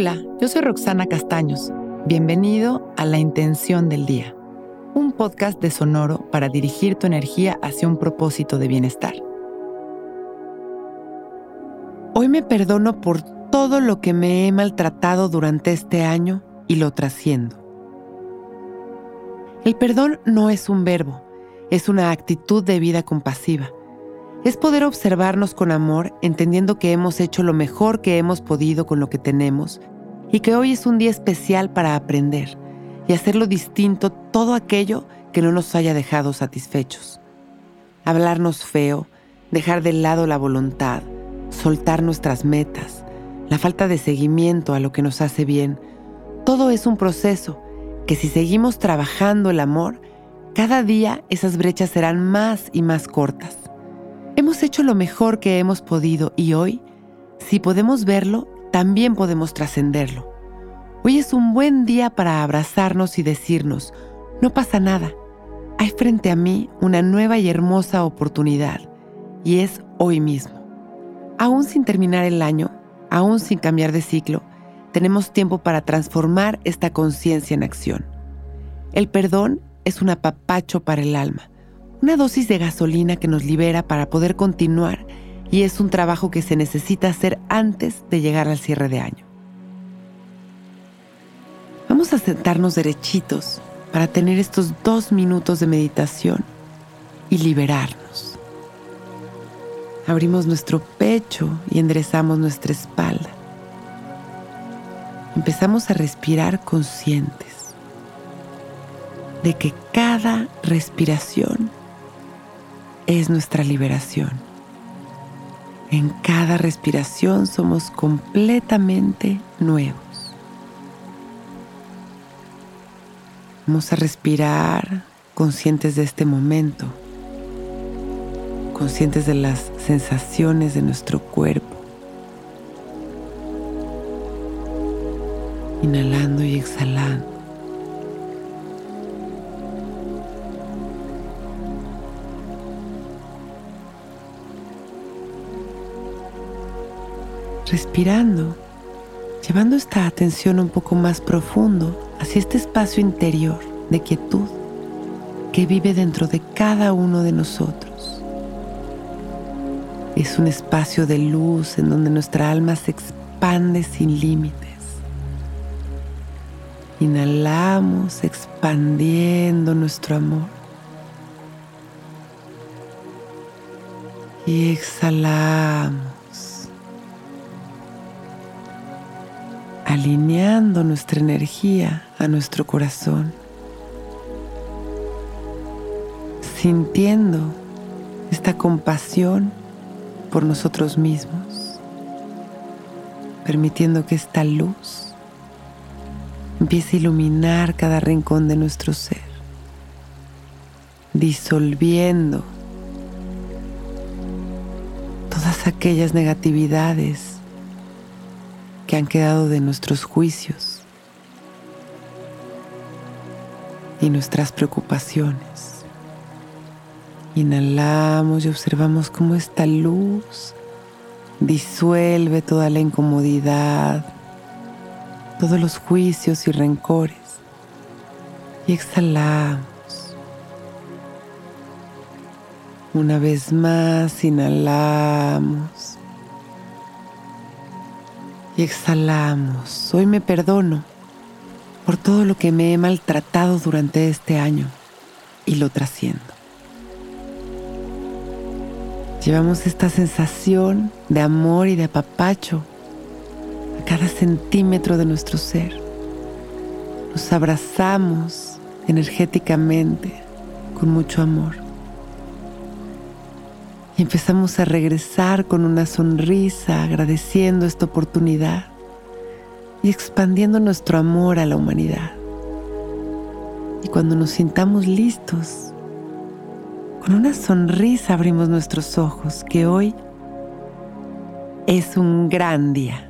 Hola, yo soy Roxana Castaños. Bienvenido a La Intención del Día, un podcast de Sonoro para dirigir tu energía hacia un propósito de bienestar. Hoy me perdono por todo lo que me he maltratado durante este año y lo trasciendo. El perdón no es un verbo, es una actitud de vida compasiva. Es poder observarnos con amor, entendiendo que hemos hecho lo mejor que hemos podido con lo que tenemos y que hoy es un día especial para aprender y hacerlo distinto todo aquello que no nos haya dejado satisfechos. Hablarnos feo, dejar de lado la voluntad, soltar nuestras metas, la falta de seguimiento a lo que nos hace bien, todo es un proceso que si seguimos trabajando el amor, cada día esas brechas serán más y más cortas. Hemos hecho lo mejor que hemos podido y hoy, si podemos verlo, también podemos trascenderlo. Hoy es un buen día para abrazarnos y decirnos, no pasa nada, hay frente a mí una nueva y hermosa oportunidad y es hoy mismo. Aún sin terminar el año, aún sin cambiar de ciclo, tenemos tiempo para transformar esta conciencia en acción. El perdón es un apapacho para el alma, una dosis de gasolina que nos libera para poder continuar y es un trabajo que se necesita hacer antes de llegar al cierre de año. Sentarnos derechitos para tener estos dos minutos de meditación y liberarnos. Abrimos nuestro pecho y enderezamos nuestra espalda. Empezamos a respirar conscientes de que cada respiración es nuestra liberación. En cada respiración somos completamente nuevos. Vamos a respirar conscientes de este momento conscientes de las sensaciones de nuestro cuerpo. Inhalando y exhalando. Respirando, llevando esta atención un poco más profundo hacia este espacio interior de quietud que vive dentro de cada uno de nosotros. Es un espacio de luz en donde nuestra alma se expande sin límites. Inhalamos expandiendo nuestro amor. Y exhalamos, alineando nuestra energía a nuestro corazón, sintiendo esta compasión por nosotros mismos, permitiendo que esta luz empiece a iluminar cada rincón de nuestro ser, disolviendo todas aquellas negatividades que han quedado de nuestros juicios y nuestras preocupaciones. Inhalamos y observamos cómo esta luz disuelve toda la incomodidad, todos los juicios y rencores. Y exhalamos. Una vez más, inhalamos. Y exhalamos. Hoy me perdono por todo lo que me he maltratado durante este año y lo trasciendo. Llevamos esta sensación de amor y de apapacho a cada centímetro de nuestro ser. Nos abrazamos energéticamente con mucho amor. Y empezamos a regresar con una sonrisa agradeciendo esta oportunidad y expandiendo nuestro amor a la humanidad. Y cuando nos sintamos listos, con una sonrisa abrimos nuestros ojos, que hoy es un gran día.